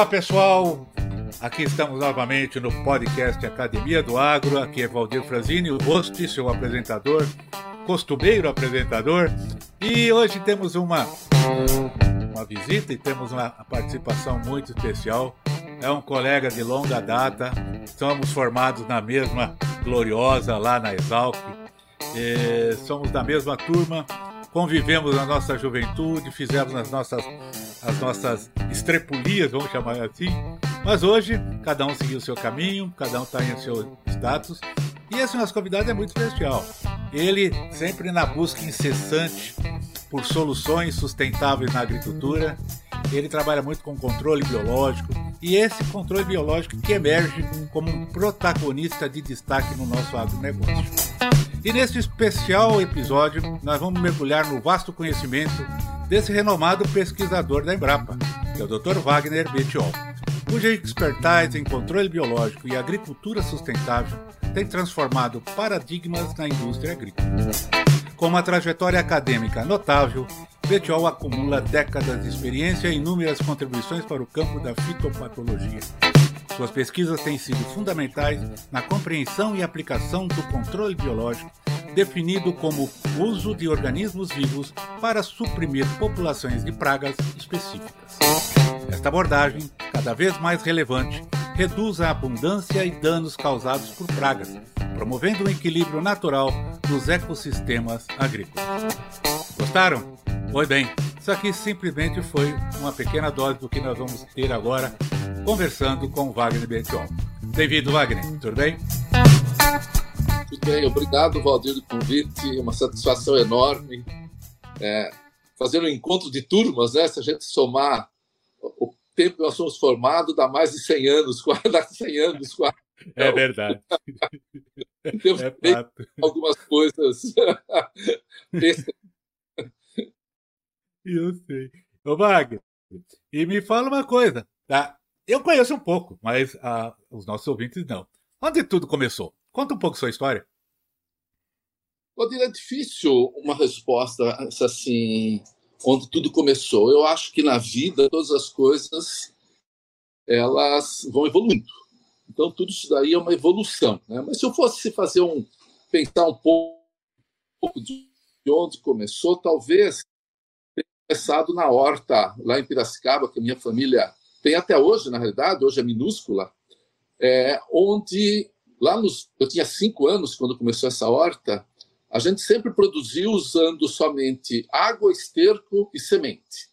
Olá pessoal, aqui estamos novamente no podcast Academia do Agro. Aqui é Valdir Franzini, o host, seu apresentador, costumeiro apresentador. E hoje temos uma, uma visita e temos uma participação muito especial. É um colega de longa data, somos formados na mesma gloriosa lá na Exalc, e somos da mesma turma, convivemos na nossa juventude, fizemos as nossas as nossas estrepulias, vamos chamar assim. Mas hoje, cada um seguiu o seu caminho, cada um está em seu status. E esse nosso convidado é muito especial. Ele sempre na busca incessante por soluções sustentáveis na agricultura. Ele trabalha muito com controle biológico e esse controle biológico que emerge como um protagonista de destaque no nosso agronegócio. E neste especial episódio, nós vamos mergulhar no vasto conhecimento desse renomado pesquisador da Embrapa, que é o Dr. Wagner Betiol, cuja expertise em controle biológico e agricultura sustentável tem transformado paradigmas na indústria agrícola. Com uma trajetória acadêmica notável, Betiol acumula décadas de experiência e inúmeras contribuições para o campo da fitopatologia. Suas pesquisas têm sido fundamentais na compreensão e aplicação do controle biológico definido como uso de organismos vivos para suprimir populações de pragas específicas. Esta abordagem, cada vez mais relevante, reduz a abundância e danos causados por pragas, promovendo um equilíbrio natural nos ecossistemas agrícolas. Gostaram? Pois bem, isso aqui simplesmente foi uma pequena dose do que nós vamos ter agora conversando com Wagner Bention. Bem-vindo, Wagner. Tudo bem? Tudo bem, obrigado, Valdir, do convite. Uma satisfação enorme. É, fazer um encontro de turmas, né? Se a gente somar o tempo que nós somos formados, dá mais de 100 anos, quase, dá 100 anos quase. É então, verdade. Temos é algumas coisas. Eu sei. Ô, Wagner, e me fala uma coisa, tá? Eu conheço um pouco, mas ah, os nossos ouvintes não. Onde tudo começou? Conta um pouco sua história. É difícil uma resposta assim, onde tudo começou. Eu acho que na vida todas as coisas elas vão evoluindo. Então tudo isso daí é uma evolução. Né? Mas se eu fosse fazer um pensar um pouco de onde começou, talvez tenha começado na horta lá em Piracicaba, que a minha família tem até hoje, na realidade, hoje é minúscula, é, onde Lá nos, eu tinha cinco anos quando começou essa horta. A gente sempre produziu usando somente água, esterco e semente,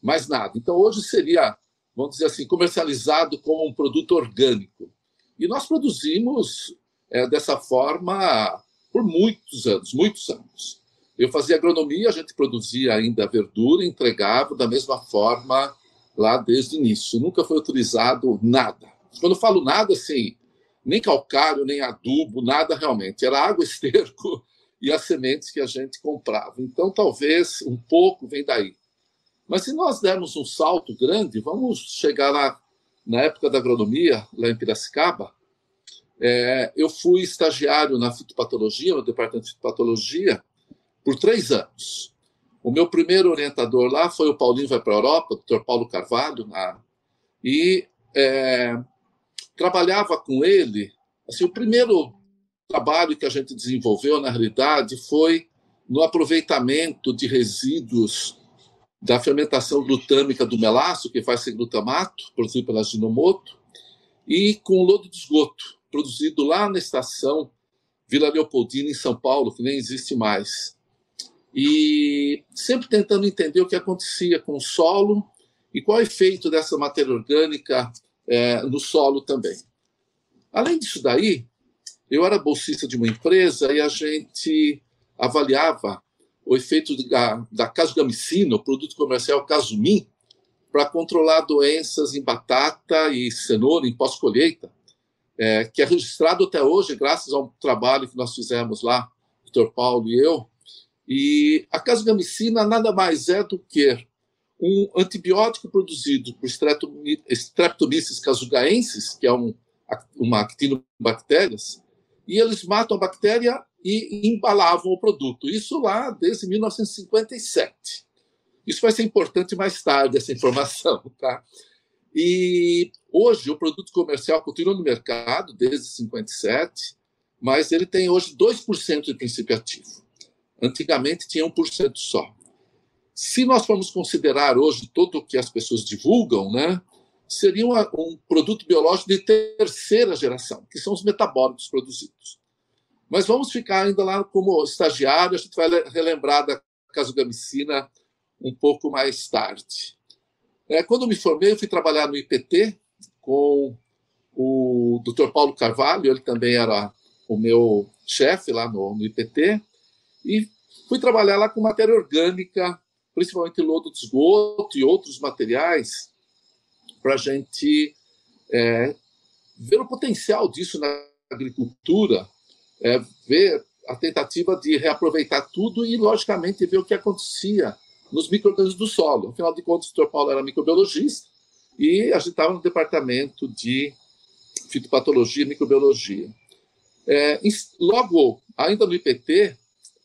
mais nada. Então hoje seria, vamos dizer assim, comercializado como um produto orgânico. E nós produzimos é, dessa forma por muitos anos, muitos anos. Eu fazia agronomia, a gente produzia ainda verdura, entregava da mesma forma lá desde o início. Nunca foi utilizado nada. Quando eu falo nada, assim, nem calcário, nem adubo, nada realmente. Era água, esterco e as sementes que a gente comprava. Então, talvez um pouco vem daí. Mas se nós dermos um salto grande, vamos chegar lá na época da agronomia, lá em Piracicaba. É, eu fui estagiário na fitopatologia, no departamento de fitopatologia, por três anos. O meu primeiro orientador lá foi o Paulinho Vai para a Europa, o Dr. Paulo Carvalho, na, e é, trabalhava com ele. Assim, o primeiro trabalho que a gente desenvolveu, na realidade, foi no aproveitamento de resíduos da fermentação glutâmica do melaço, que faz ser glutamato, produzido pela Ginomoto, e com lodo de esgoto, produzido lá na estação Vila Leopoldina, em São Paulo, que nem existe mais. E sempre tentando entender o que acontecia com o solo e qual é o efeito dessa matéria orgânica é, no solo também. Além disso daí, eu era bolsista de uma empresa e a gente avaliava o efeito da, da casgamicina, o produto comercial Casumim, para controlar doenças em batata e cenoura em pós-colheita, é, que é registrado até hoje, graças ao trabalho que nós fizemos lá, Dr. Paulo e eu. E a casgamicina nada mais é do que um antibiótico produzido por Streptomyces casugaensis, que é um, uma actinobactérias, e eles matam a bactéria e embalavam o produto. Isso lá desde 1957. Isso vai ser importante mais tarde, essa informação. Tá? E hoje o produto comercial continua no mercado desde 57, mas ele tem hoje 2% de princípio ativo. Antigamente tinha 1% só. Se nós formos considerar hoje todo o que as pessoas divulgam, né, seria um, um produto biológico de terceira geração, que são os metabólicos produzidos. Mas vamos ficar ainda lá como estagiário, a gente vai relembrar da casugamicina um pouco mais tarde. É, quando me formei, eu fui trabalhar no IPT com o Dr. Paulo Carvalho, ele também era o meu chefe lá no, no IPT, e fui trabalhar lá com matéria orgânica, principalmente lodo de esgoto e outros materiais, para a gente é, ver o potencial disso na agricultura, é, ver a tentativa de reaproveitar tudo e, logicamente, ver o que acontecia nos micro-organismos do solo. Afinal de contas, o Dr. Paulo era microbiologista e a gente estava no departamento de fitopatologia e microbiologia. É, logo, ainda no IPT,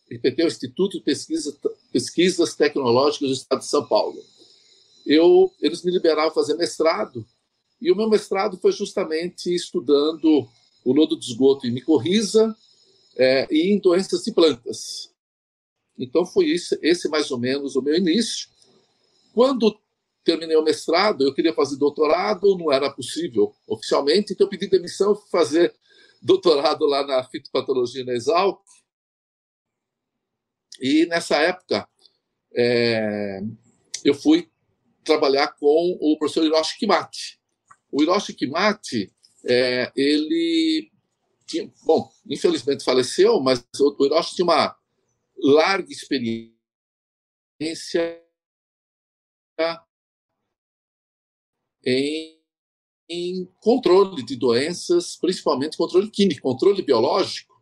IPT é o Instituto de Pesquisa, Pesquisas Tecnológicas do Estado de São Paulo. Eu, eles me liberaram fazer mestrado, e o meu mestrado foi justamente estudando o lodo de esgoto em micorriza é, e em doenças de plantas. Então foi isso, esse mais ou menos o meu início. Quando terminei o mestrado, eu queria fazer doutorado, não era possível oficialmente, então eu pedi demissão para fazer doutorado lá na fitopatologia na Exalc. E nessa época, é, eu fui trabalhar com o professor Hiroshi Kimati. O Hiroshi Kimati, é, ele tinha, bom, infelizmente faleceu, mas o Hiroshi tinha uma larga experiência em, em controle de doenças, principalmente controle químico, controle biológico.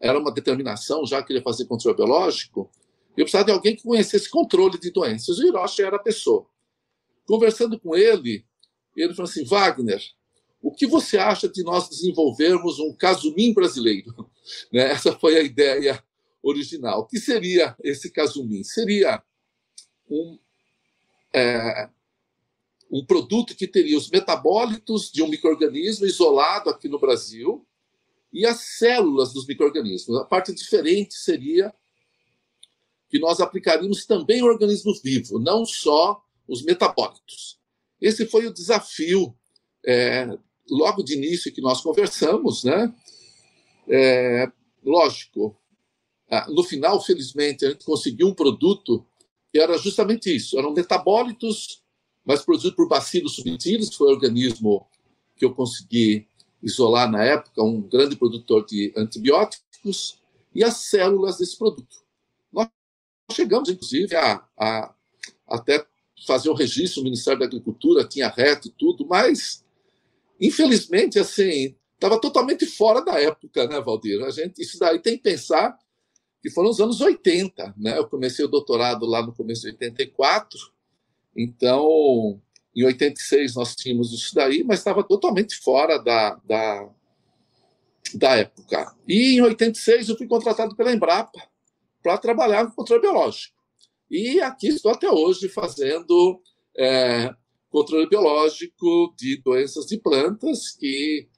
Era uma determinação, já queria fazer controle biológico. Eu precisava de alguém que conhecesse controle de doenças. O Hiroshi era a pessoa. Conversando com ele, ele falou assim: Wagner, o que você acha de nós desenvolvermos um casumim brasileiro? Né? Essa foi a ideia original. O que seria esse casumim? Seria um, é, um produto que teria os metabólitos de um microorganismo isolado aqui no Brasil e as células dos microorganismos. A parte diferente seria que nós aplicaríamos também o organismo vivo, não só os metabólitos. Esse foi o desafio é, logo de início que nós conversamos, né? É, lógico, no final, felizmente, a gente conseguiu um produto que era justamente isso: eram metabólitos, mas produzidos por bacilos subtilis, foi o organismo que eu consegui isolar na época, um grande produtor de antibióticos, e as células desse produto. Nós chegamos, inclusive, a, a até fazer o registro no Ministério da Agricultura, tinha reto e tudo, mas, infelizmente, assim, estava totalmente fora da época, né, Valdir? A gente, isso daí tem que pensar que foram os anos 80. Né? Eu comecei o doutorado lá no começo de 84, então em 86 nós tínhamos isso daí, mas estava totalmente fora da, da, da época. E em 86 eu fui contratado pela Embrapa para trabalhar com controle biológico. E aqui estou até hoje fazendo é, controle biológico de doenças de plantas, que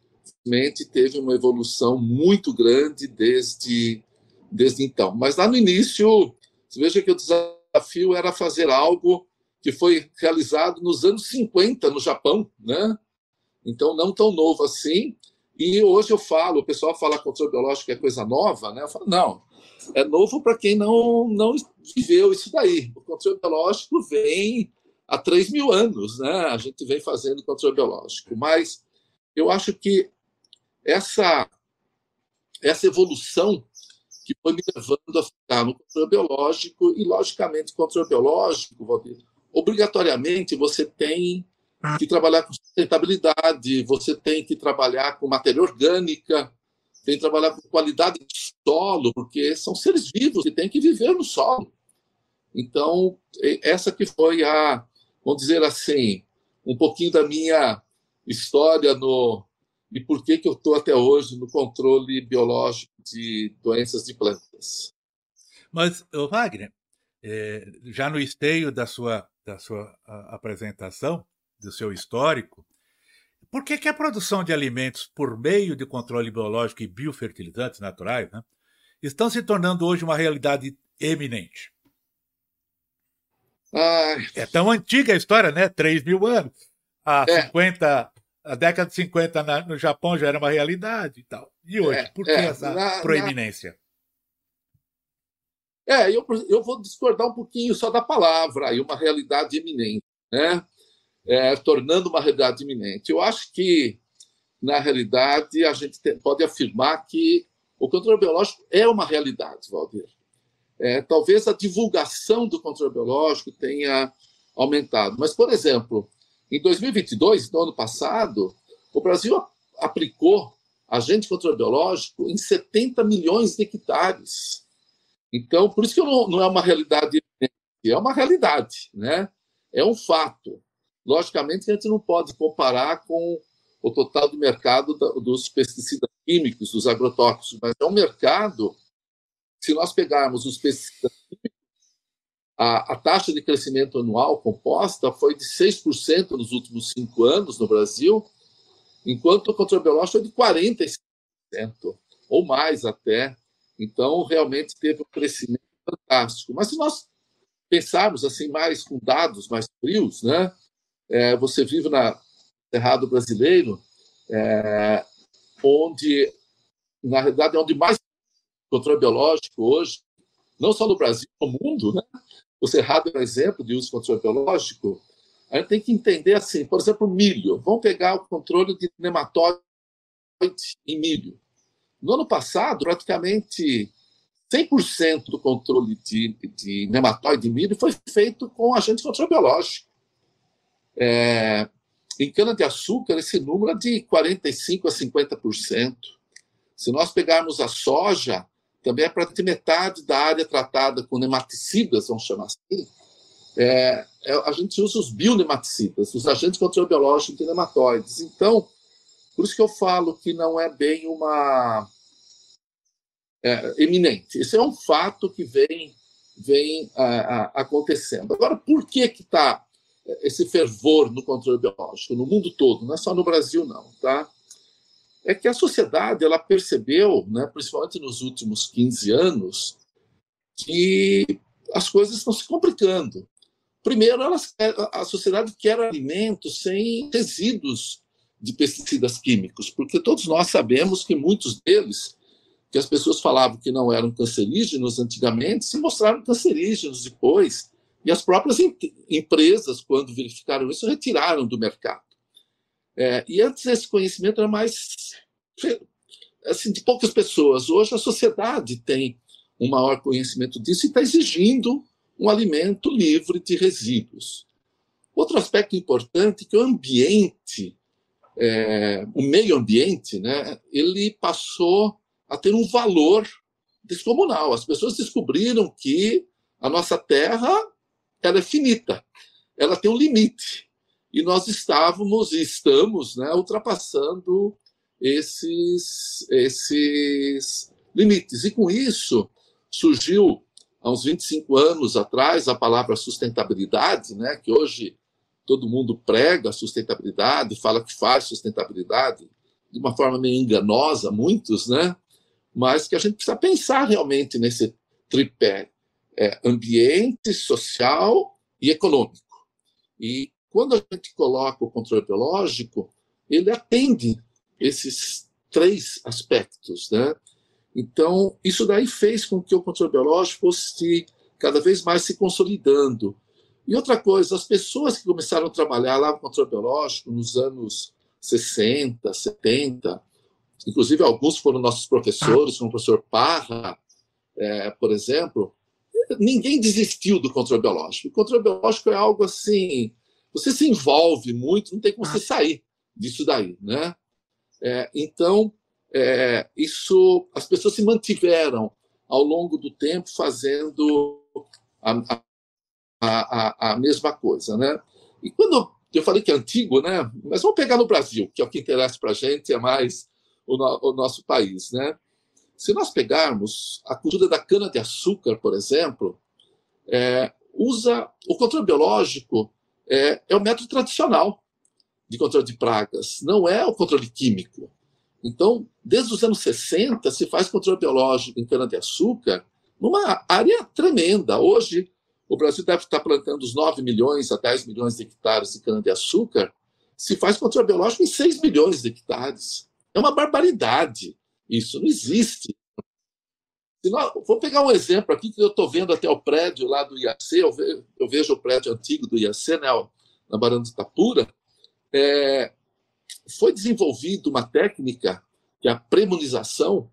realmente teve uma evolução muito grande desde desde então. Mas lá no início, veja que o desafio era fazer algo que foi realizado nos anos 50 no Japão, né? Então, não tão novo assim. E hoje eu falo, o pessoal fala que controle biológico é coisa nova, né? Eu falo, não, é novo para quem não, não viveu isso daí. O controle biológico vem há 3 mil anos, né? A gente vem fazendo controle biológico. Mas eu acho que essa, essa evolução que foi me levando a ficar no controle biológico e, logicamente, controle biológico, Valdir, obrigatoriamente você tem que trabalhar com sustentabilidade, você tem que trabalhar com matéria orgânica, tem que trabalhar com qualidade de solo, porque são seres vivos que têm que viver no solo. Então, essa que foi a, vamos dizer assim, um pouquinho da minha história no e por que que eu estou até hoje no controle biológico de doenças de plantas. Mas, Wagner, é, já no esteio da sua, da sua apresentação, do seu histórico, por que, que a produção de alimentos por meio de controle biológico e biofertilizantes naturais né, estão se tornando hoje uma realidade eminente? Ai. É tão antiga a história, né? 3 mil anos. Há é. 50, a década de 50 na, no Japão já era uma realidade e tal. E hoje, é, por que é, essa na, proeminência? É, eu, eu vou discordar um pouquinho só da palavra, aí uma realidade eminente, né? É, tornando uma realidade iminente. Eu acho que, na realidade, a gente pode afirmar que o controle biológico é uma realidade, Valdir. É, talvez a divulgação do controle biológico tenha aumentado. Mas, por exemplo, em 2022, no ano passado, o Brasil aplicou agente controle biológico em 70 milhões de hectares. Então, por isso que não, não é uma realidade, é uma realidade, né? É um fato. Logicamente, a gente não pode comparar com o total do mercado dos pesticidas químicos, dos agrotóxicos, mas é um mercado. Se nós pegarmos os pesticidas químicos, a, a taxa de crescimento anual composta foi de 6% nos últimos cinco anos no Brasil, enquanto o controle biológico foi de 45%, ou mais até. Então, realmente teve um crescimento fantástico. Mas se nós pensarmos assim mais com dados mais frios, né? É, você vive na Cerrado Brasileiro, é, onde, na realidade, é onde mais controle biológico hoje, não só no Brasil, no mundo, né? O Cerrado é um exemplo de uso de controle biológico. A gente tem que entender assim, por exemplo, milho. Vamos pegar o controle de nematóide em milho. No ano passado, praticamente 100% do controle de, de nematóide em milho foi feito com agente de controle biológico. É, em cana-de-açúcar, esse número é de 45% a 50%. Se nós pegarmos a soja, também é praticamente metade da área tratada com nematicidas, vamos chamar assim, é, é, a gente usa os bionematicidas, os agentes de controle biológico de nematóides. Então, por isso que eu falo que não é bem uma é, eminente. Isso é um fato que vem, vem a, a, acontecendo. Agora, por que que está esse fervor no controle biológico no mundo todo? Não é só no Brasil, não, tá? é que a sociedade ela percebeu, né, principalmente nos últimos 15 anos, que as coisas estão se complicando. Primeiro, elas, a sociedade quer alimentos sem resíduos de pesticidas químicos, porque todos nós sabemos que muitos deles, que as pessoas falavam que não eram cancerígenos antigamente, se mostraram cancerígenos depois, e as próprias empresas, quando verificaram isso, retiraram do mercado. É, e antes esse conhecimento era mais assim, de poucas pessoas. Hoje a sociedade tem um maior conhecimento disso e está exigindo um alimento livre de resíduos. Outro aspecto importante é que o ambiente, é, o meio ambiente, né, ele passou a ter um valor descomunal. As pessoas descobriram que a nossa Terra ela é finita, ela tem um limite e nós estávamos e estamos né, ultrapassando esses, esses limites. E com isso surgiu, há uns 25 anos atrás, a palavra sustentabilidade, né, que hoje todo mundo prega sustentabilidade, fala que faz sustentabilidade, de uma forma meio enganosa, muitos, né? mas que a gente precisa pensar realmente nesse tripé é, ambiente, social e econômico. E quando a gente coloca o controle biológico, ele atende esses três aspectos, né? Então, isso daí fez com que o controle biológico fosse cada vez mais se consolidando. E outra coisa, as pessoas que começaram a trabalhar lá no controle biológico nos anos 60, 70, inclusive alguns foram nossos professores, como o professor Parra, é, por exemplo, ninguém desistiu do controle biológico. O controle biológico é algo assim, você se envolve muito, não tem como você sair disso daí, né? É, então, é, isso, as pessoas se mantiveram ao longo do tempo fazendo a, a, a, mesma coisa, né? E quando eu falei que é antigo, né? Mas vamos pegar no Brasil, que é o que interessa para a gente, é mais o, no, o, nosso país, né? Se nós pegarmos a cultura da cana-de-açúcar, por exemplo, é, usa o controle biológico é, é o método tradicional de controle de pragas, não é o controle químico. Então, desde os anos 60, se faz controle biológico em cana-de-açúcar numa área tremenda. Hoje, o Brasil deve estar plantando os 9 milhões a 10 milhões de hectares de cana-de-açúcar. Se faz controle biológico em 6 milhões de hectares. É uma barbaridade. Isso não existe. Nós, vou pegar um exemplo aqui que eu estou vendo até o prédio lá do IAC. Eu, eu vejo o prédio antigo do IAC, né, na Barão de Itapura. É, foi desenvolvida uma técnica, que é a premonização,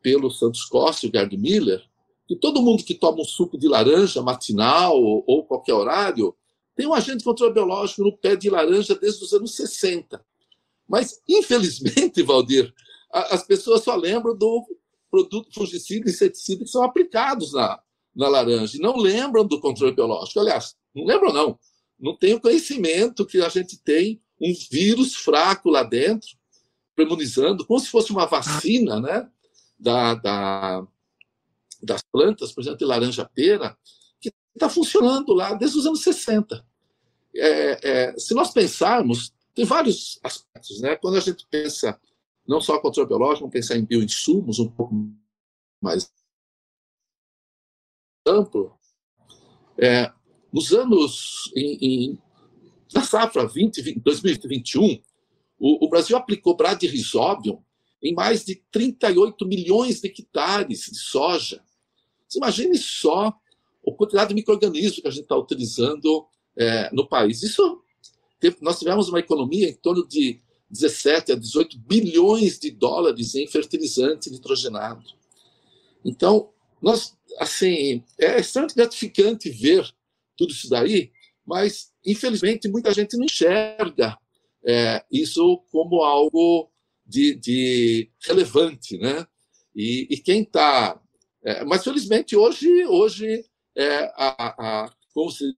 pelo Santos Costa e o Gerd Miller, que todo mundo que toma um suco de laranja matinal ou, ou qualquer horário tem um agente de controle biológico no pé de laranja desde os anos 60. Mas, infelizmente, Valdir, as pessoas só lembram do produto fungicida e inseticida que são aplicados na, na laranja e não lembram do controle biológico. Aliás, não lembram, não. Não tem o conhecimento que a gente tem um vírus fraco lá dentro, premonizando, como se fosse uma vacina né, da, da, das plantas, por exemplo, de laranja-pera, que está funcionando lá desde os anos 60. É, é, se nós pensarmos, tem vários aspectos. Né? Quando a gente pensa não só controle biológico, vamos pensar em bioinsumos um pouco mais amplo. É, nos anos, em, em, na safra 20, 2021, o, o Brasil aplicou Bradyrhizobium em mais de 38 milhões de hectares de soja. Você imagine só a quantidade de micro-organismos que a gente está utilizando é, no país. Isso, nós tivemos uma economia em torno de 17 a 18 bilhões de dólares em fertilizante nitrogenado. Então, nós, assim, é extremamente gratificante ver tudo isso daí, mas, infelizmente, muita gente não enxerga é, isso como algo de, de relevante, né? E, e quem está... É, mas, felizmente, hoje, hoje é, a, a, como você,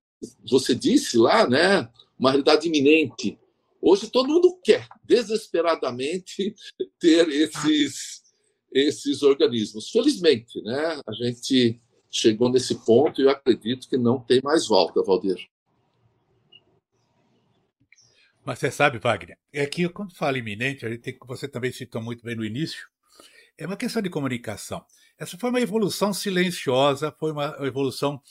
você disse lá, né? uma realidade iminente. Hoje todo mundo quer, desesperadamente, ter esses, esses organismos. Felizmente, né? a gente chegou nesse ponto e eu acredito que não tem mais volta, Valdir. Mas você sabe, Wagner, é que quando fala iminente, a gente tem, você também citou muito bem no início, é uma questão de comunicação. Essa foi uma evolução silenciosa, foi uma evolução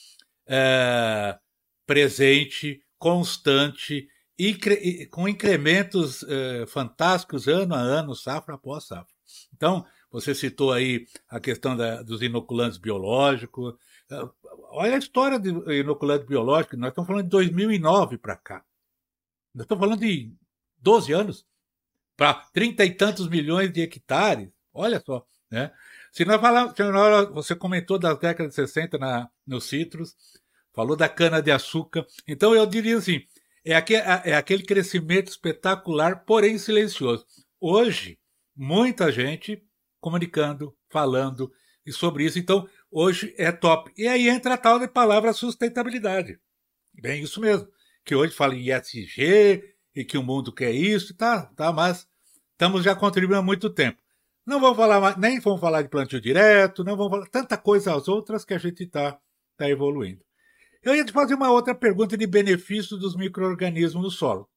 é, presente, constante, e com incrementos é, fantásticos ano a ano, safra após safra. Então, você citou aí a questão da, dos inoculantes biológicos. Olha a história do inoculante biológico, nós estamos falando de 2009 para cá. Nós estamos falando de 12 anos para 30 e tantos milhões de hectares. Olha só, né? Se nós falamos, você comentou das décadas de 60 na, no citros, falou da cana-de-açúcar. Então eu diria assim: é, aquele, é aquele crescimento espetacular, porém silencioso. Hoje, muita gente comunicando, falando e sobre isso. Então, hoje é top. E aí entra a tal de palavra sustentabilidade. Bem, isso mesmo que hoje fala em ESG e que o mundo quer isso, tá, tá, mas estamos já contribuindo há muito tempo. Não vamos falar nem vamos falar de plantio direto, não vamos falar tanta coisa às outras que a gente está tá evoluindo. Eu ia te fazer uma outra pergunta de benefício dos micro-organismos no solo.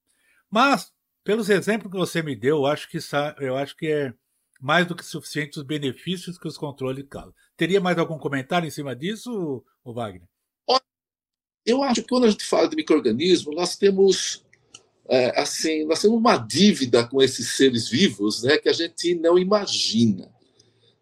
Mas, pelos exemplos que você me deu, eu acho que, eu acho que é mais do que suficiente os benefícios que os controles causam. Teria mais algum comentário em cima disso, Wagner? Eu acho que quando a gente fala de microorganismo, nós temos é, assim, nós temos uma dívida com esses seres vivos, né, que a gente não imagina,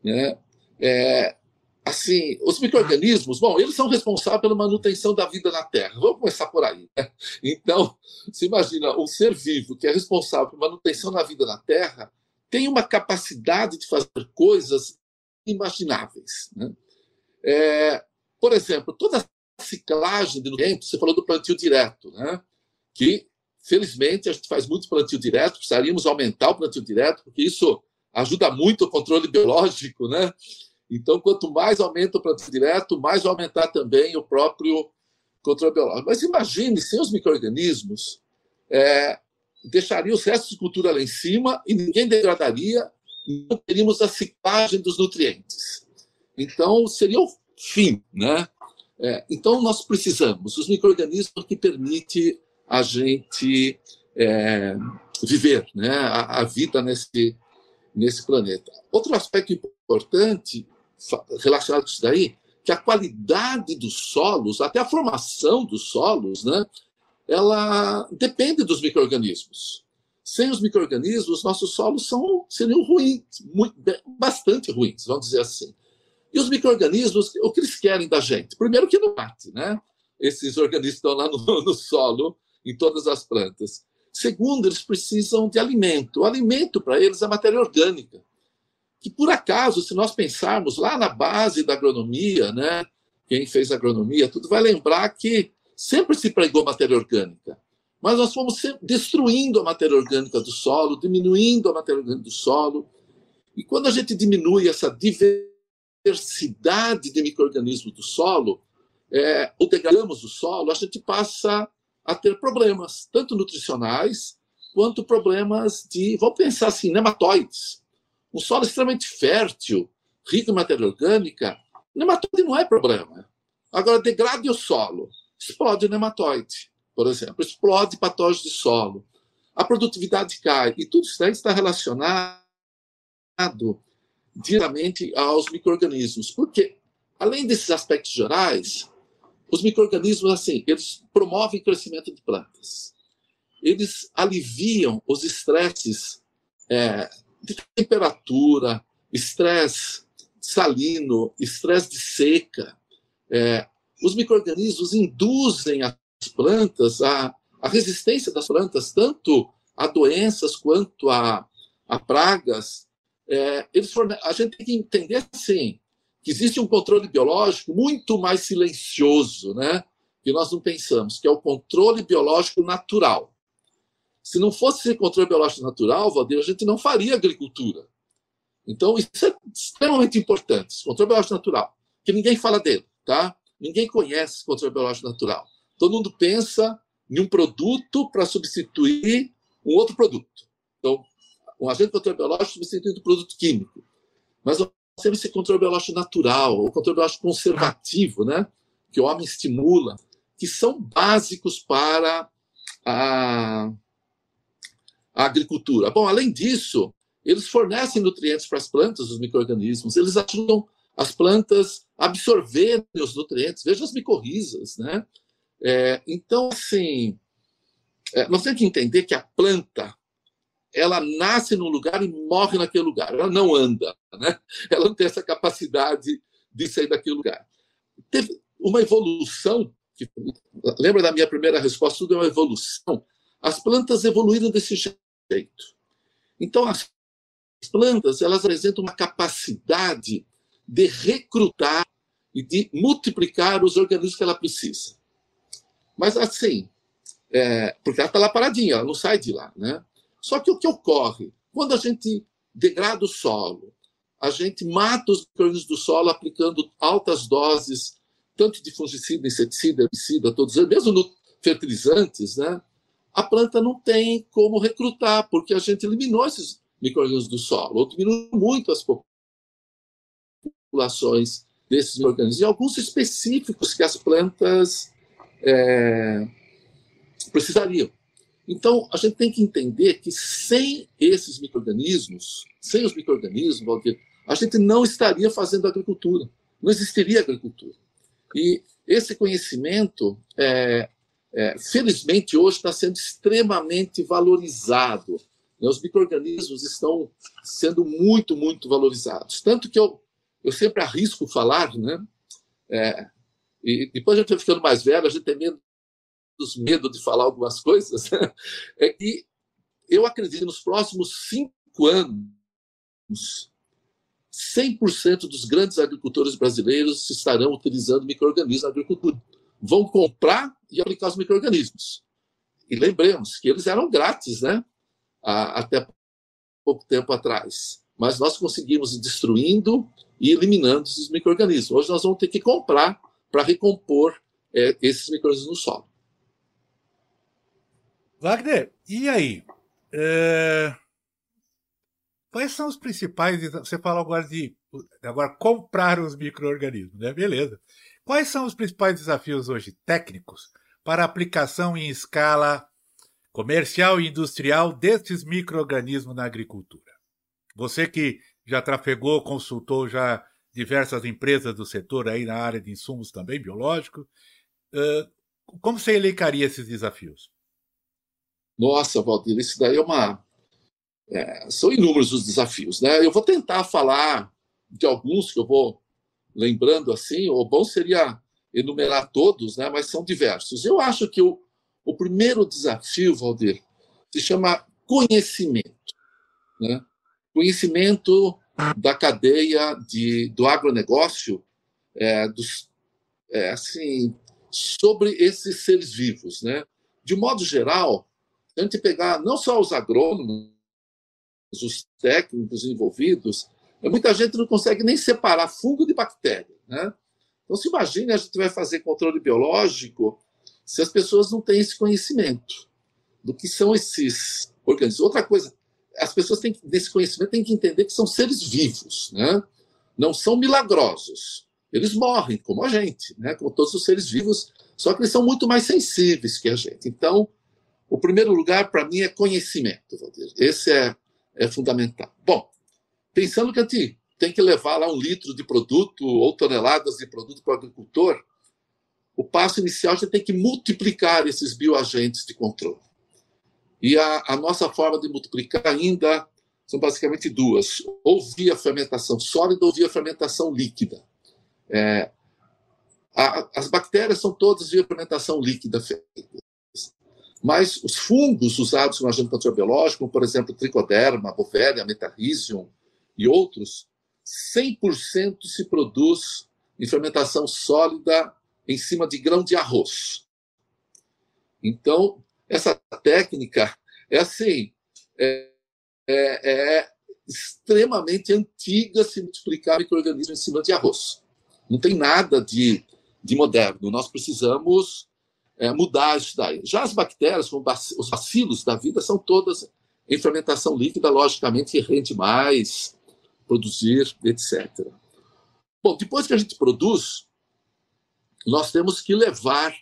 né? É, assim, os microorganismos, bom, eles são responsáveis pela manutenção da vida na Terra. Vamos começar por aí. Né? Então, se imagina um ser vivo que é responsável pela manutenção da vida na Terra têm uma capacidade de fazer coisas inimagináveis. Né? É, por exemplo, toda a ciclagem de nutrientes, você falou do plantio direto, né? que felizmente a gente faz muito plantio direto, precisaríamos aumentar o plantio direto, porque isso ajuda muito o controle biológico, né? Então, quanto mais aumenta o plantio direto, mais vai aumentar também o próprio controle biológico. Mas imagine, sem os micro-organismos, é, deixaria os restos de cultura lá em cima e ninguém degradaria, não teríamos a ciclagem dos nutrientes. Então, seria o fim, né? É, então, nós precisamos os micro-organismos que permitem a gente é, viver né? a, a vida nesse, nesse planeta. Outro aspecto importante relacionado com isso daí, que a qualidade dos solos, até a formação dos solos, né, ela depende dos micro-organismos. Sem os micro-organismos, nossos solos são, seriam ruins, muito, bastante ruins, vamos dizer assim. E os micro-organismos, o que eles querem da gente? Primeiro que não mate, né? Esses organismos estão lá no, no solo, em todas as plantas. Segundo, eles precisam de alimento. O alimento para eles é matéria orgânica. Que, por acaso, se nós pensarmos lá na base da agronomia, né, quem fez agronomia, tudo vai lembrar que sempre se pregou matéria orgânica. Mas nós fomos destruindo a matéria orgânica do solo, diminuindo a matéria orgânica do solo. E quando a gente diminui essa diversidade de micro-organismos do solo, é, ou degradamos o solo, a gente passa a ter problemas, tanto nutricionais quanto problemas de, vamos pensar assim, nematóides. Um solo extremamente fértil, rico em matéria orgânica, nematóide não é problema. Agora, degrade o solo, explode o nematóide, por exemplo, explode patógeno de solo, a produtividade cai, e tudo isso está relacionado diretamente aos micro-organismos. Porque, além desses aspectos gerais, os micro-organismos, assim, eles promovem o crescimento de plantas. Eles aliviam os estresses é, de temperatura, estresse salino, estresse de seca. É, os micro-organismos induzem as plantas, a, a resistência das plantas, tanto a doenças quanto a, a pragas. É, eles forne... A gente tem que entender assim, que existe um controle biológico muito mais silencioso, né? Que nós não pensamos, que é o controle biológico natural. Se não fosse esse controle biológico natural, Valdir, a gente não faria agricultura. Então, isso é extremamente importante, esse controle biológico natural, que ninguém fala dele, tá? Ninguém conhece esse controle biológico natural. Todo mundo pensa em um produto para substituir um outro produto. Então, um agente de controle biológico substituindo um produto químico. Mas temos esse controle biológico natural, o controle biológico conservativo, né? que o homem estimula, que são básicos para a, a agricultura. Bom, além disso, eles fornecem nutrientes para as plantas, os micro-organismos, eles ajudam as plantas a absorverem os nutrientes. Veja as micorrizas, né? É, então, assim, é, nós temos que entender que a planta ela nasce num lugar e morre naquele lugar. Ela não anda, né? Ela não tem essa capacidade de sair daquele lugar. Teve uma evolução. Que, lembra da minha primeira resposta? Tudo é uma evolução. As plantas evoluíram desse jeito. Então, as plantas elas apresentam uma capacidade de recrutar e de multiplicar os organismos que ela precisa. Mas assim, é, porque ela está lá paradinha, ela não sai de lá, né? Só que o que ocorre? Quando a gente degrada o solo, a gente mata os micro do solo aplicando altas doses, tanto de fungicida, inseticida, herbicida, todos mesmo no fertilizantes, né? A planta não tem como recrutar, porque a gente eliminou esses micro-organismos do solo, ou diminuiu muito as populações desses micro-organismos, e alguns específicos que as plantas é, precisariam. Então, a gente tem que entender que sem esses micro-organismos, sem os micro-organismos, a gente não estaria fazendo agricultura, não existiria agricultura. E esse conhecimento, é, é, felizmente, hoje está sendo extremamente valorizado. Né? Os micro-organismos estão sendo muito, muito valorizados. Tanto que eu, eu sempre arrisco falar, né? É, e depois a gente vai ficando mais velho, a gente tem medo dos medo de falar algumas coisas, é que eu acredito que nos próximos cinco anos 100% dos grandes agricultores brasileiros estarão utilizando micro-organismos na agricultura. Vão comprar e aplicar os micro-organismos. E lembremos que eles eram grátis, né? Até pouco tempo atrás. Mas nós conseguimos ir destruindo e eliminando esses micro-organismos. Hoje nós vamos ter que comprar para recompor é, esses micro-organismos no solo. Wagner, e aí? É... Quais são os principais? Você falou agora de agora comprar os micro-organismos, né? Beleza. Quais são os principais desafios hoje técnicos para aplicação em escala comercial e industrial destes micro-organismos na agricultura? Você que já trafegou, consultou já diversas empresas do setor aí na área de insumos também biológicos, como você elencaria esses desafios? Nossa, Valdir, isso daí é uma. É, são inúmeros os desafios, né? Eu vou tentar falar de alguns que eu vou lembrando assim. O bom seria enumerar todos, né? Mas são diversos. Eu acho que o, o primeiro desafio, Valdir, se chama conhecimento, né? Conhecimento da cadeia de, do agronegócio, é, dos, é, assim, sobre esses seres vivos, né? De modo geral, a gente pegar não só os agrônomos, os técnicos envolvidos, muita gente não consegue nem separar fungo de bactéria. Né? Então, se imagine a gente vai fazer controle biológico se as pessoas não têm esse conhecimento do que são esses organismos. Outra coisa, as pessoas têm desse conhecimento têm que entender que são seres vivos, né? não são milagrosos. Eles morrem, como a gente, né? como todos os seres vivos, só que eles são muito mais sensíveis que a gente. Então, o primeiro lugar, para mim, é conhecimento, Valdir. Esse é, é fundamental. Bom, pensando que a gente tem que levar lá um litro de produto ou toneladas de produto para o agricultor, o passo inicial já tem que multiplicar esses bioagentes de controle. E a, a, nossa forma de multiplicar ainda são basicamente duas: ou via fermentação sólida ou via fermentação líquida. É, a, as bactérias são todas via fermentação líquida feita. Mas os fungos usados como agente controbiológico, como, por exemplo, tricoderma, bovéria, metarrhizium e outros, 100% se produz em fermentação sólida em cima de grão de arroz. Então, essa técnica é assim, é, é, é extremamente antiga se multiplicar microorganismos em cima de arroz. Não tem nada de, de moderno. Nós precisamos é, mudar isso daí. Já as bactérias, os bacilos da vida, são todas em fermentação líquida, logicamente rende mais, produzir, etc. Bom, depois que a gente produz, nós temos que levar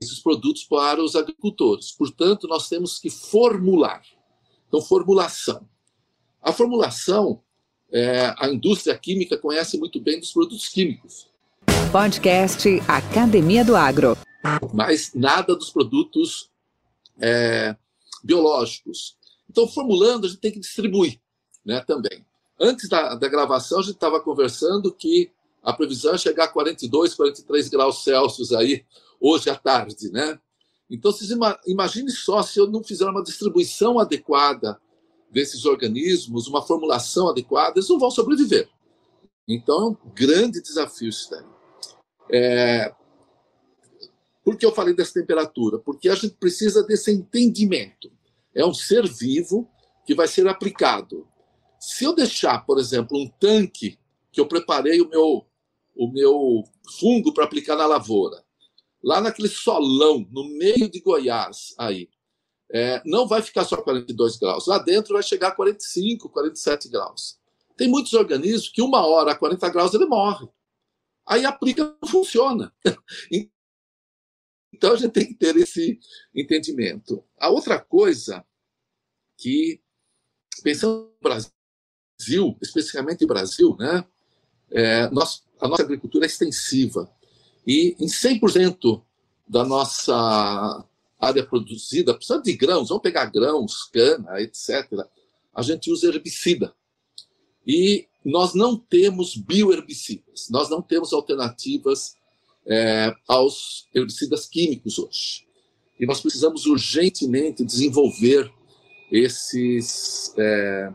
esses produtos para os agricultores. Portanto, nós temos que formular. Então, formulação. A formulação, é, a indústria química conhece muito bem dos produtos químicos. Podcast Academia do Agro mas nada dos produtos é, biológicos. Então, formulando, a gente tem que distribuir né, também. Antes da, da gravação, a gente estava conversando que a previsão é chegar a 42, 43 graus Celsius aí hoje à tarde, né? Então, vocês imagine só se eu não fizer uma distribuição adequada desses organismos, uma formulação adequada, eles não vão sobreviver. Então, é um grande desafio isso. É, por que eu falei dessa temperatura? Porque a gente precisa desse entendimento. É um ser vivo que vai ser aplicado. Se eu deixar, por exemplo, um tanque que eu preparei o meu, o meu fungo para aplicar na lavoura, lá naquele solão, no meio de Goiás, aí, é, não vai ficar só 42 graus. Lá dentro vai chegar a 45, 47 graus. Tem muitos organismos que uma hora a 40 graus ele morre. Aí aplica não funciona. Então a gente tem que ter esse entendimento. A outra coisa que, pensando no Brasil, especificamente no Brasil, né, é, nós, a nossa agricultura é extensiva. E em 100% da nossa área produzida, precisando de grãos, vamos pegar grãos, cana, etc., a gente usa herbicida. E nós não temos bioherbicidas, nós não temos alternativas é, aos herbicidas químicos hoje. E nós precisamos urgentemente desenvolver esses, é,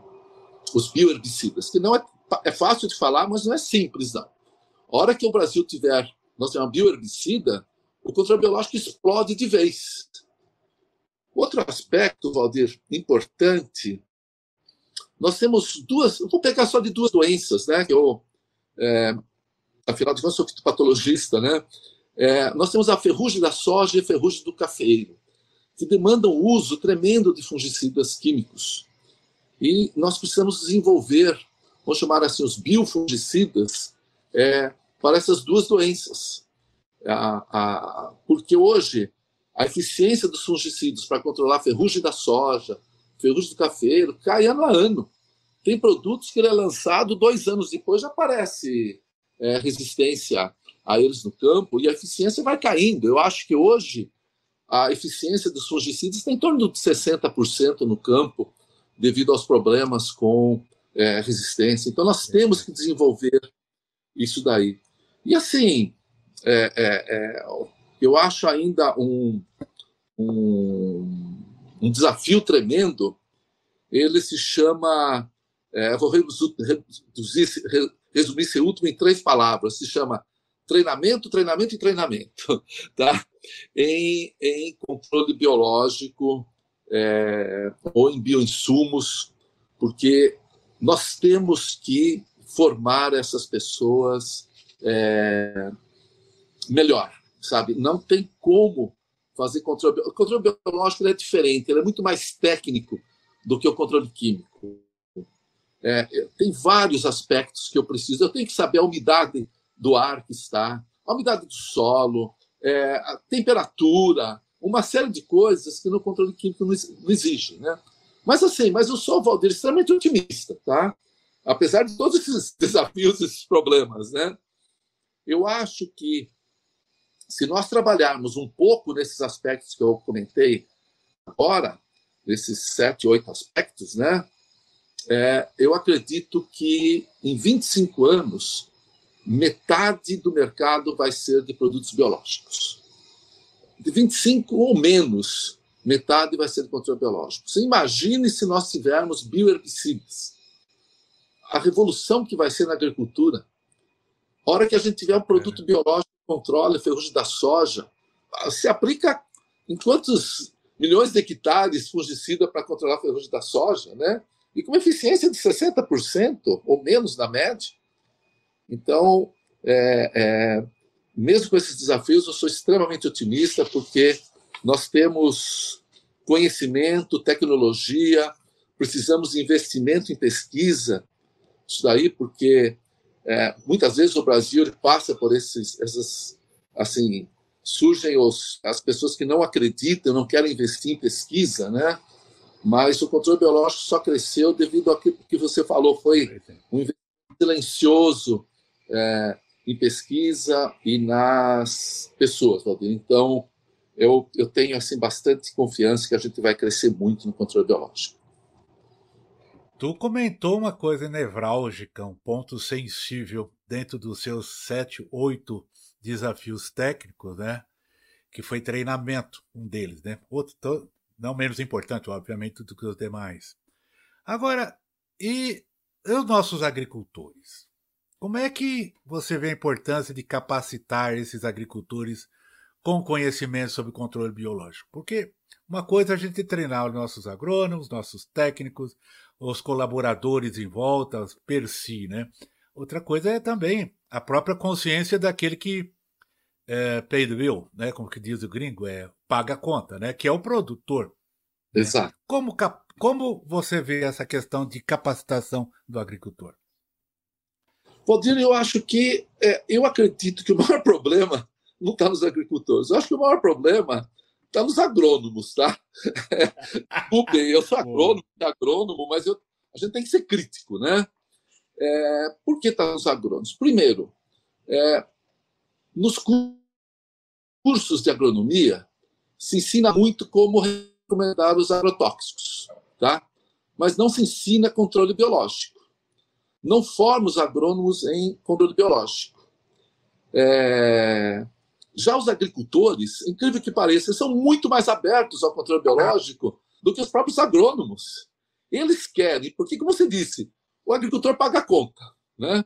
os bioherbicidas, que não é, é fácil de falar, mas não é simples, não. A hora que o Brasil tiver, nós temos uma bioherbicida, o controle biológico explode de vez. Outro aspecto, Valdir, importante, nós temos duas, vou pegar só de duas doenças, né? Que eu, é, afinal de contas, sou fitopatologista, né? É, nós temos a ferrugem da soja e a ferrugem do cafeiro, que demandam o uso tremendo de fungicidas químicos. E nós precisamos desenvolver, vamos chamar assim, os biofungicidas é, para essas duas doenças. A, a, porque hoje a eficiência dos fungicidas para controlar a ferrugem da soja, ferrugem do cafeiro, cai ano a ano. Tem produtos que ele é lançado dois anos depois já aparece é, resistência a eles no campo e a eficiência vai caindo. Eu acho que hoje a eficiência dos fungicidas está em torno de 60% no campo devido aos problemas com é, resistência. Então, nós temos que desenvolver isso daí. E, assim, é, é, é eu acho ainda um, um, um, desafio tremendo. Ele se chama. É, vou reduzir, resumir esse último em três palavras: se chama treinamento, treinamento e treinamento, tá? em, em controle biológico é, ou em bioinsumos, porque nós temos que formar essas pessoas é, melhor, sabe? Não tem como fazer controle. O controle biológico é diferente, ele é muito mais técnico do que o controle químico. É, tem vários aspectos que eu preciso. Eu tenho que saber a umidade do ar que está, a umidade do solo, é, a temperatura, uma série de coisas que no controle químico não, exige, né? Mas assim, mas eu sou, Valdir, extremamente otimista, tá? Apesar de todos esses desafios, esses problemas, né? Eu acho que se nós trabalharmos um pouco nesses aspectos que eu comentei agora, nesses sete, oito aspectos, né? É, eu acredito que em 25 anos, metade do mercado vai ser de produtos biológicos de 25 ou menos, metade vai ser de controle biológico. Você imagine se nós tivermos bioherbicidas. A revolução que vai ser na agricultura. A hora que a gente tiver um produto é. biológico que controla a ferrugem da soja, se aplica em quantos milhões de hectares fungicida para controlar a ferrugem da soja, né? E com eficiência de 60% ou menos na média. Então, é, é, mesmo com esses desafios, eu sou extremamente otimista, porque nós temos conhecimento, tecnologia, precisamos de investimento em pesquisa, isso daí, porque é, muitas vezes o Brasil passa por esses, essas, assim, surgem os, as pessoas que não acreditam, não querem investir em pesquisa, né? Mas o controle biológico só cresceu devido ao que você falou, foi um investimento silencioso, é, em pesquisa e nas pessoas, Valdir. Então, eu, eu tenho assim bastante confiança que a gente vai crescer muito no controle biológico. Tu comentou uma coisa nevrálgica, um ponto sensível dentro dos seus sete, oito desafios técnicos, né? Que foi treinamento, um deles, né? Outro, não menos importante, obviamente, do que os demais. Agora, e os nossos agricultores? Como é que você vê a importância de capacitar esses agricultores com conhecimento sobre controle biológico? Porque uma coisa é a gente treinar os nossos agrônomos, nossos técnicos, os colaboradores em volta, per si, né? Outra coisa é também a própria consciência daquele que é, pay the bill, né? Como que diz o gringo, é paga a conta, né? Que é o produtor. Exato. Como, como você vê essa questão de capacitação do agricultor? Valdir, eu acho que, é, eu acredito que o maior problema não está nos agricultores. Eu acho que o maior problema está nos agrônomos, tá? Desculpem, eu sou agrônomo, agrônomo, mas eu, a gente tem que ser crítico, né? É, por que está nos agrônomos? Primeiro, é, nos cursos de agronomia se ensina muito como recomendar os agrotóxicos, tá? Mas não se ensina controle biológico não forma os agrônomos em controle biológico. É... Já os agricultores, incrível que pareça, são muito mais abertos ao controle biológico do que os próprios agrônomos. Eles querem, porque, como você disse, o agricultor paga a conta, né?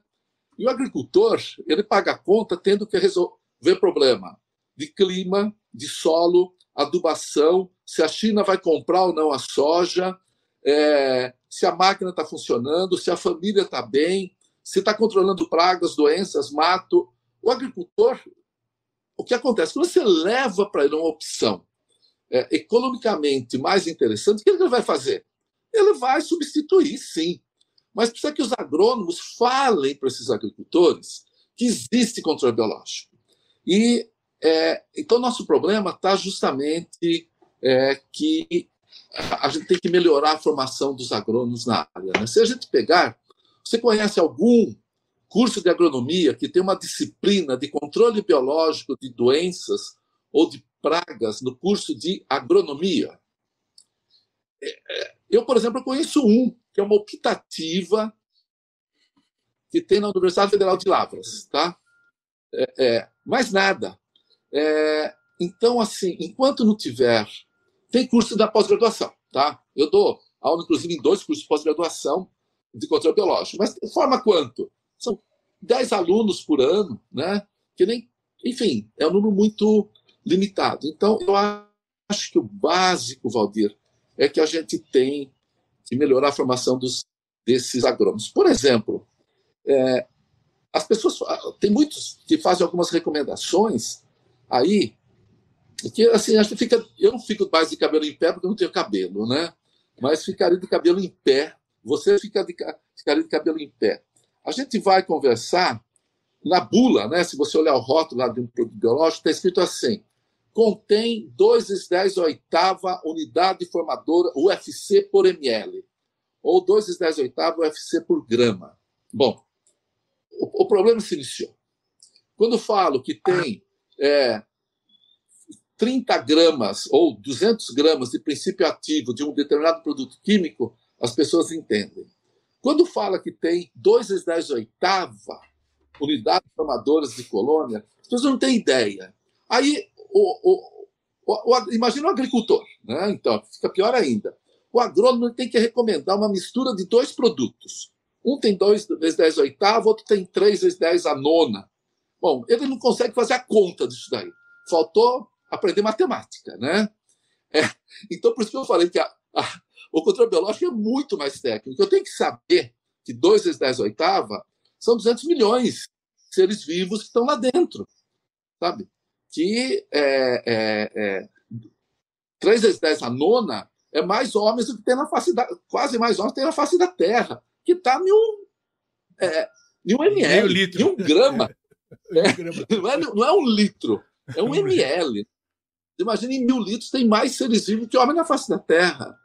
E o agricultor, ele paga a conta tendo que resolver problema de clima, de solo, adubação, se a China vai comprar ou não a soja, é, se a máquina está funcionando, se a família está bem, se está controlando pragas, doenças, mato. O agricultor, o que acontece? Quando você leva para ele uma opção é, economicamente mais interessante, o que ele vai fazer? Ele vai substituir, sim. Mas precisa que os agrônomos falem para esses agricultores que existe controle biológico. E é, então, nosso problema está justamente é, que a gente tem que melhorar a formação dos agrônomos na área. Né? Se a gente pegar, você conhece algum curso de agronomia que tem uma disciplina de controle biológico de doenças ou de pragas no curso de agronomia? É, é, eu, por exemplo, conheço um, que é uma optativa que tem na Universidade Federal de Lavras, tá? É, é, mais nada. É, então, assim, enquanto não tiver. Tem curso da pós-graduação, tá? Eu dou aula, inclusive, em dois cursos de pós-graduação de controle biológico. Mas forma quanto? São 10 alunos por ano, né? Que nem. Enfim, é um número muito limitado. Então, eu acho que o básico, Valdir, é que a gente tem que melhorar a formação dos, desses agrônomos. Por exemplo, é, as pessoas. Tem muitos que fazem algumas recomendações aí que assim, acho que fica, eu não fico mais de cabelo em pé porque eu não tenho cabelo, né? Mas ficaria de cabelo em pé. Você fica de, ficaria de cabelo em pé. A gente vai conversar na bula, né? Se você olhar o rótulo lá de um produto biológico, está escrito assim: contém 2 vezes 10 oitava unidade formadora UFC por ml, ou 2 vezes 10 oitava UFC por grama. Bom, o, o problema se iniciou. Quando falo que tem é, 30 gramas ou 200 gramas de princípio ativo de um determinado produto químico, as pessoas entendem. Quando fala que tem 2 vezes 10 oitava unidades formadoras de colônia, as pessoas não têm ideia. Aí, o, o, o, imagina o agricultor, né? então fica pior ainda. O agrônomo tem que recomendar uma mistura de dois produtos. Um tem 2 vezes 10 oitava, outro tem 3 vezes 10 a nona. Bom, ele não consegue fazer a conta disso daí. Faltou aprender matemática, né? É, então, por isso que eu falei que a, a, o controle biológico é muito mais técnico. Eu tenho que saber que 2 vezes 10 oitava são 200 milhões de seres vivos que estão lá dentro, sabe? Que é, é, é, 3 vezes 10 a nona é mais homens do que tem na face da... Quase mais homens tem na face da Terra, que está em um... É, em um ml, em um grama. É, não, é, não é um litro, é um ml. Imagina, em mil litros tem mais seres vivos que homem na face da Terra.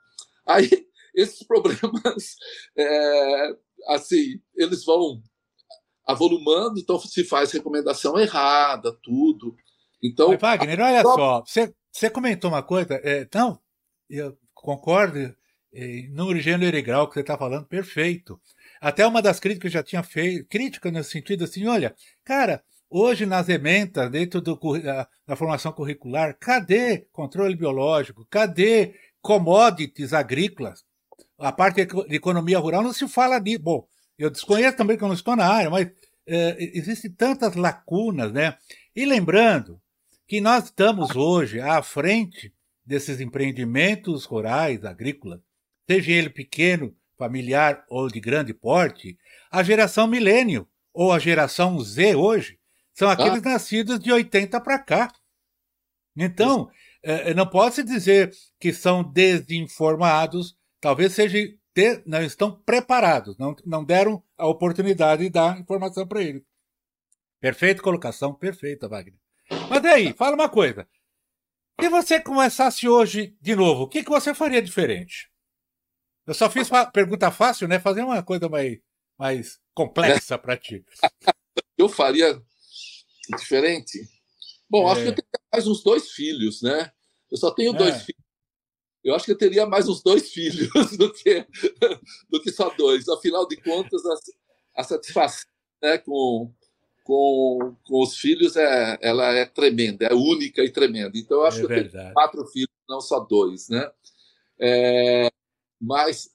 Aí, esses problemas, é, assim, eles vão avolumando, então se faz recomendação errada, tudo. Então, Mas, Wagner, olha só, você, você comentou uma coisa, é, não, eu concordo, é, no gênero e grau que você está falando, perfeito. Até uma das críticas já tinha feito, crítica no sentido assim, olha, cara, hoje nas ementas, dentro do, da, da formação curricular, cadê controle biológico? Cadê commodities agrícolas? A parte de economia rural não se fala disso. Bom, eu desconheço também que eu não estou na área, mas é, existem tantas lacunas, né? E lembrando que nós estamos hoje à frente desses empreendimentos rurais, agrícolas, seja ele pequeno, familiar ou de grande porte, a geração milênio ou a geração Z hoje são aqueles ah. nascidos de 80 para cá. Então, é, não pode se dizer que são desinformados, talvez seja de, não estão preparados, não, não deram a oportunidade de dar informação para eles. Perfeita colocação, perfeita, Wagner. Mas daí, fala uma coisa. Se você começasse hoje de novo, o que, que você faria diferente? Eu só fiz uma pergunta fácil, né? Fazer uma coisa mais, mais complexa para ti. Eu faria diferente? Bom, é. acho que eu teria mais uns dois filhos, né? Eu só tenho é. dois filhos. Eu acho que eu teria mais uns dois filhos do que, do que só dois. Afinal de contas, a, a satisfação né, com, com, com os filhos é, ela é tremenda, é única e tremenda. Então, eu acho é que eu tenho quatro filhos, não só dois, né? É, mas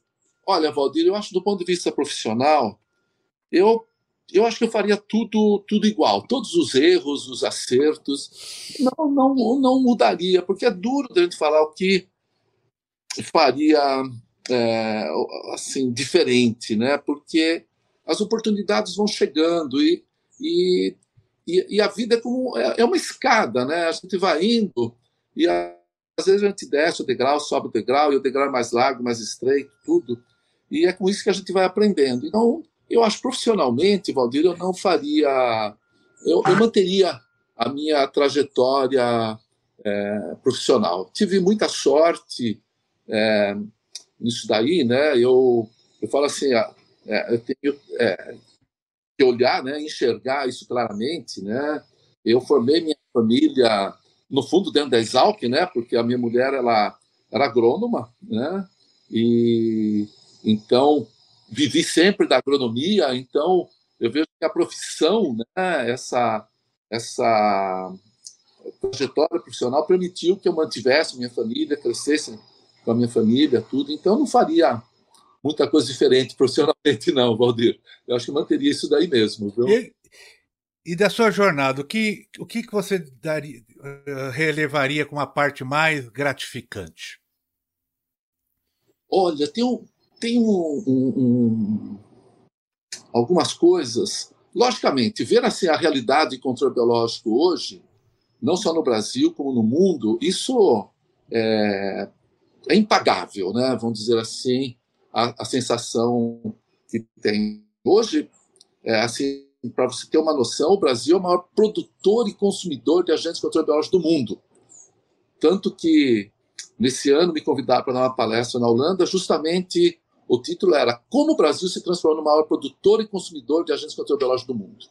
Olha, Valdir, eu acho do ponto de vista profissional, eu eu acho que eu faria tudo tudo igual, todos os erros, os acertos, não não não mudaria, porque é duro a gente falar o que faria é, assim diferente, né? Porque as oportunidades vão chegando e, e, e, a vida é como é, é uma escada, né? A gente vai indo e às vezes a gente desce o degrau, sobe o degrau e o degrau é mais largo, mais estreito, tudo. E é com isso que a gente vai aprendendo. Então, eu acho profissionalmente, Valdir, eu não faria. Eu, eu manteria a minha trajetória é, profissional. Tive muita sorte é, nisso daí, né? Eu, eu falo assim, é, eu tenho é, que olhar, né? Enxergar isso claramente, né? Eu formei minha família no fundo dentro da Exalc, né? Porque a minha mulher ela era agrônoma, né? E então vivi sempre da agronomia, então eu vejo que a profissão, né, essa, essa trajetória profissional permitiu que eu mantivesse minha família, crescesse com a minha família, tudo. Então não faria muita coisa diferente profissionalmente, não, Valdir. Eu acho que manteria isso daí mesmo. Viu? E, e da sua jornada, o que, o que você daria, uh, relevaria como a parte mais gratificante? Olha, tem um, tem um, um, algumas coisas. Logicamente, ver assim, a realidade de controle biológico hoje, não só no Brasil, como no mundo, isso é, é impagável, né? vamos dizer assim, a, a sensação que tem. Hoje, é, assim, para você ter uma noção, o Brasil é o maior produtor e consumidor de agentes biológico do mundo. Tanto que, nesse ano, me convidaram para dar uma palestra na Holanda, justamente o título era Como o Brasil se transformou no maior produtor e consumidor de agentes controle do mundo.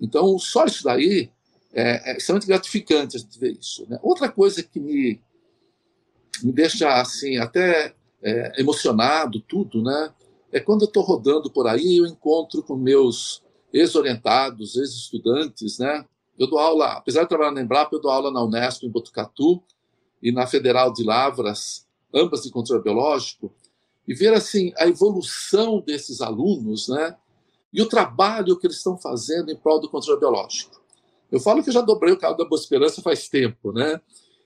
Então, só isso daí é, é extremamente gratificante a gente ver isso. Né? Outra coisa que me, me deixa assim até é, emocionado, tudo, né? é quando eu estou rodando por aí eu encontro com meus ex-orientados, ex-estudantes. Né? Eu dou aula, apesar de trabalhar na Embrapa, eu dou aula na Unesp, em Botucatu, e na Federal de Lavras, ambas de controle biológico e ver assim a evolução desses alunos, né? E o trabalho que eles estão fazendo em prol do controle biológico. Eu falo que eu já dobrei o carro da Boa Esperança faz tempo, né?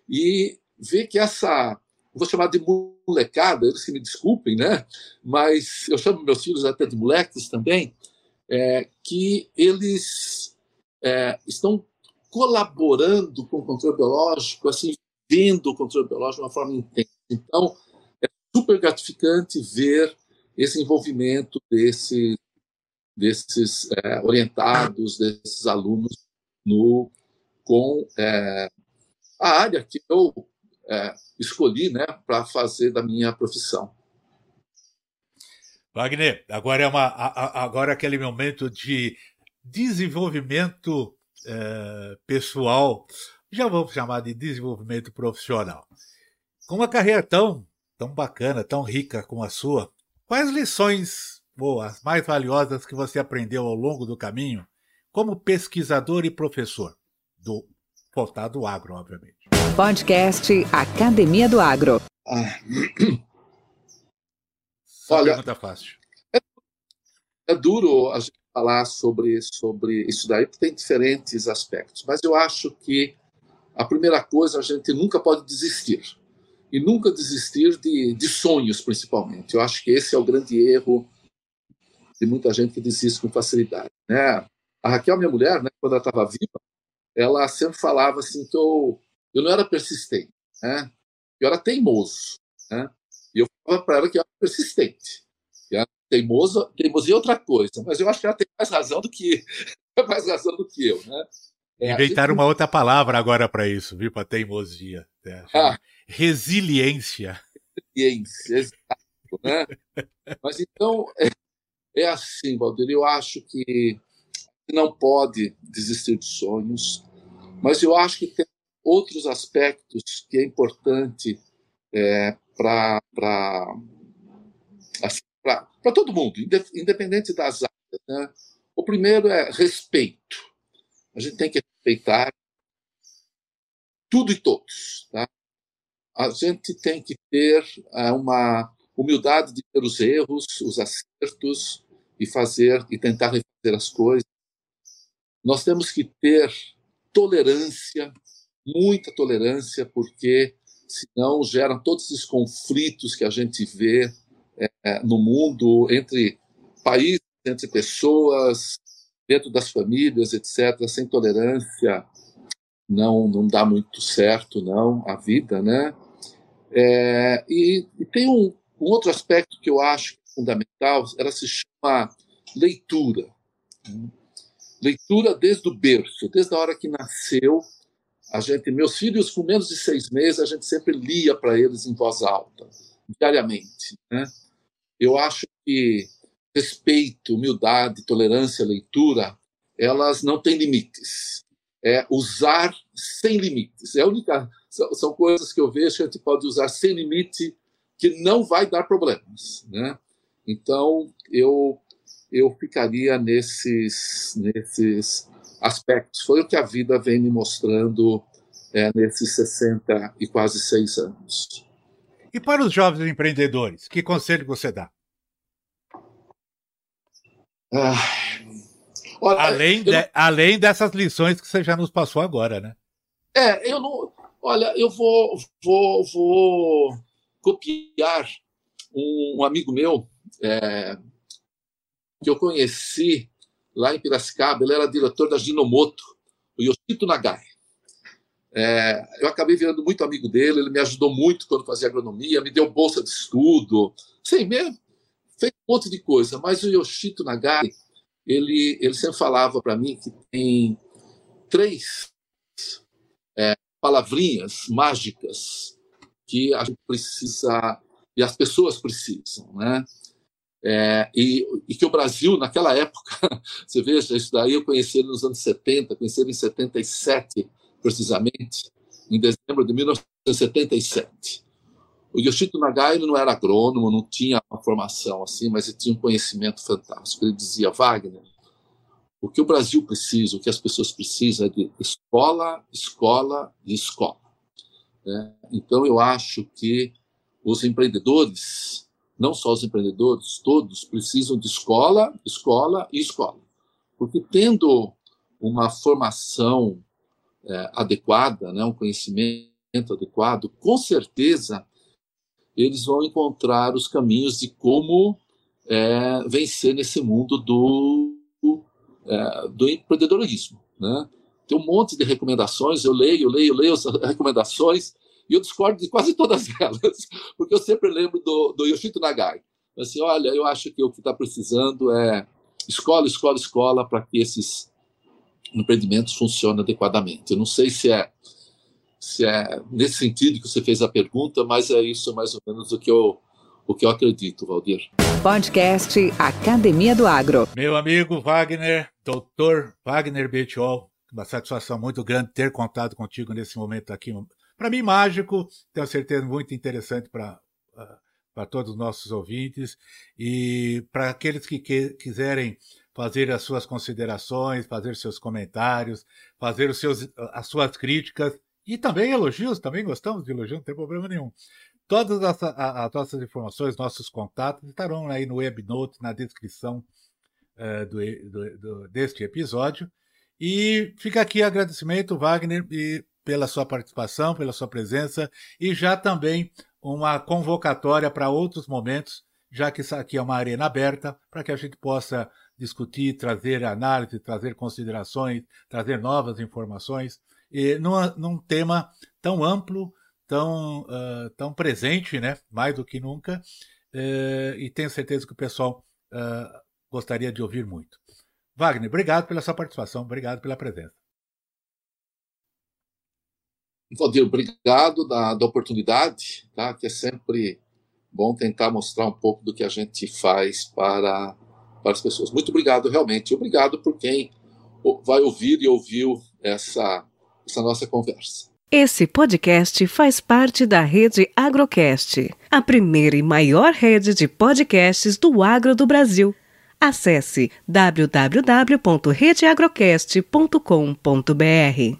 E ver que essa, vou chamar de molecada, eles que me desculpem, né? Mas eu chamo meus filhos até de moleques também, é, que eles é, estão colaborando com o controle biológico, assim, vendo o controle biológico de uma forma intensa. Então, super gratificante ver esse envolvimento desse, desses é, orientados, desses alunos no, com é, a área que eu é, escolhi né, para fazer da minha profissão. Wagner, agora é, uma, agora é aquele momento de desenvolvimento é, pessoal, já vamos chamar de desenvolvimento profissional. Com uma carreira tão tão bacana, tão rica como a sua, quais lições boas, mais valiosas que você aprendeu ao longo do caminho como pesquisador e professor do voltado do agro, obviamente. Podcast Academia do Agro. Ah. Olha, pergunta fácil. É, é duro a gente falar sobre, sobre isso daí, porque tem diferentes aspectos. Mas eu acho que a primeira coisa, a gente nunca pode desistir e nunca desistir de, de sonhos, principalmente. Eu acho que esse é o grande erro de muita gente que desiste com facilidade. Né? A Raquel, minha mulher, né, quando ela estava viva, ela sempre falava assim que eu, eu não era persistente, né? eu era teimoso. Né? E eu falava para ela que eu era persistente. Que era teimoso, teimosia é outra coisa, mas eu acho que ela tem mais razão do que mais razão do que eu. Né? É, Inventaram gente... uma outra palavra agora para isso, viu? Para teimosia. É, ah. Resiliência. Resiliência, exato. Né? Mas então, é, é assim, Valdir, eu acho que não pode desistir de sonhos, mas eu acho que tem outros aspectos que é importante é, para assim, todo mundo, independente das áreas. Né? O primeiro é respeito. A gente tem que respeitar tudo e todos. Tá? A gente tem que ter é, uma, humildade de ter os erros, os acertos e fazer e tentar refazer as coisas. Nós temos que ter tolerância, muita tolerância, porque senão geram todos esses conflitos que a gente vê é, no mundo entre países, entre pessoas, dentro das famílias, etc. Sem tolerância não não dá muito certo, não a vida, né? É, e, e, tem um, um, outro aspecto que eu acho fundamental, ela se chama leitura. Leitura desde o berço, desde a hora que nasceu, a gente, meus filhos com menos de seis meses, a gente sempre lia para eles em voz alta, diariamente. Né? Eu acho que respeito, humildade, tolerância, leitura, elas não têm limites. É usar sem limites. É a única são, são coisas que eu vejo que a gente pode usar sem limite que não vai dar problemas, né? Então eu eu ficaria nesses nesses aspectos. Foi o que a vida vem me mostrando é, nesses 60 e quase seis anos. E para os jovens empreendedores, que conselho você dá? Ah, olha, além, de, além dessas lições que você já nos passou agora, né? É, eu não. Olha, eu vou, vou, vou copiar um, um amigo meu é, que eu conheci lá em Piracicaba. Ele era diretor da Ginomoto, o Yoshito Nagai. É, eu acabei virando muito amigo dele, ele me ajudou muito quando fazia agronomia, me deu bolsa de estudo, sei mesmo, fez um monte de coisa, mas o Yoshito Nagai, ele, ele sempre falava para mim que tem três é, palavrinhas mágicas que a gente precisa, e as pessoas precisam, né? É, e, e, que o Brasil, naquela época, você veja, isso daí eu conheci ele nos anos 70, conheci ele em 77, precisamente, em dezembro de 1977. O Yoshito Nagai não era agrônomo, não tinha uma formação assim, mas ele tinha um conhecimento fantástico. Ele dizia, Wagner, o que o Brasil precisa, o que as pessoas precisam é de escola, escola e escola. Né? Então, eu acho que os empreendedores, não só os empreendedores, todos precisam de escola, escola e escola. Porque tendo uma formação é, adequada, né, um conhecimento adequado, com certeza eles vão encontrar os caminhos de como é, vencer nesse mundo do, é, do empreendedorismo. Né? Tem um monte de recomendações, eu leio, leio, leio as recomendações e eu discordo de quase todas elas, porque eu sempre lembro do, do Yoshito Nagai. Assim, olha, eu acho que o que está precisando é escola, escola, escola, para que esses empreendimentos funcionem adequadamente. Eu não sei se é se é nesse sentido que você fez a pergunta, mas é isso mais ou menos o que eu, o que eu acredito, Valdir. Podcast Academia do Agro. Meu amigo Wagner, doutor Wagner Betiol, uma satisfação muito grande ter contado contigo nesse momento aqui. Para mim, mágico, tenho certeza muito interessante para para todos os nossos ouvintes e para aqueles que, que quiserem fazer as suas considerações, fazer seus comentários, fazer os seus, as suas críticas, e também elogios, também gostamos de elogios, não tem problema nenhum. Todas as, as nossas informações, nossos contatos estarão aí no Webnote, na descrição uh, do, do, do, deste episódio. E fica aqui agradecimento, Wagner, e pela sua participação, pela sua presença e já também uma convocatória para outros momentos, já que isso aqui é uma arena aberta, para que a gente possa discutir, trazer análise, trazer considerações, trazer novas informações e num, tema tão amplo, tão, uh, tão presente, né? mais do que nunca, uh, e tenho certeza que o pessoal uh, gostaria de ouvir muito. Wagner, obrigado pela sua participação, obrigado pela presença. Valdir, obrigado da, da oportunidade, tá? que é sempre bom tentar mostrar um pouco do que a gente faz para, para as pessoas. Muito obrigado, realmente. Obrigado por quem vai ouvir e ouviu essa, essa nossa conversa. Esse podcast faz parte da rede Agrocast, a primeira e maior rede de podcasts do agro do Brasil. Acesse www.redeagrocast.com.br.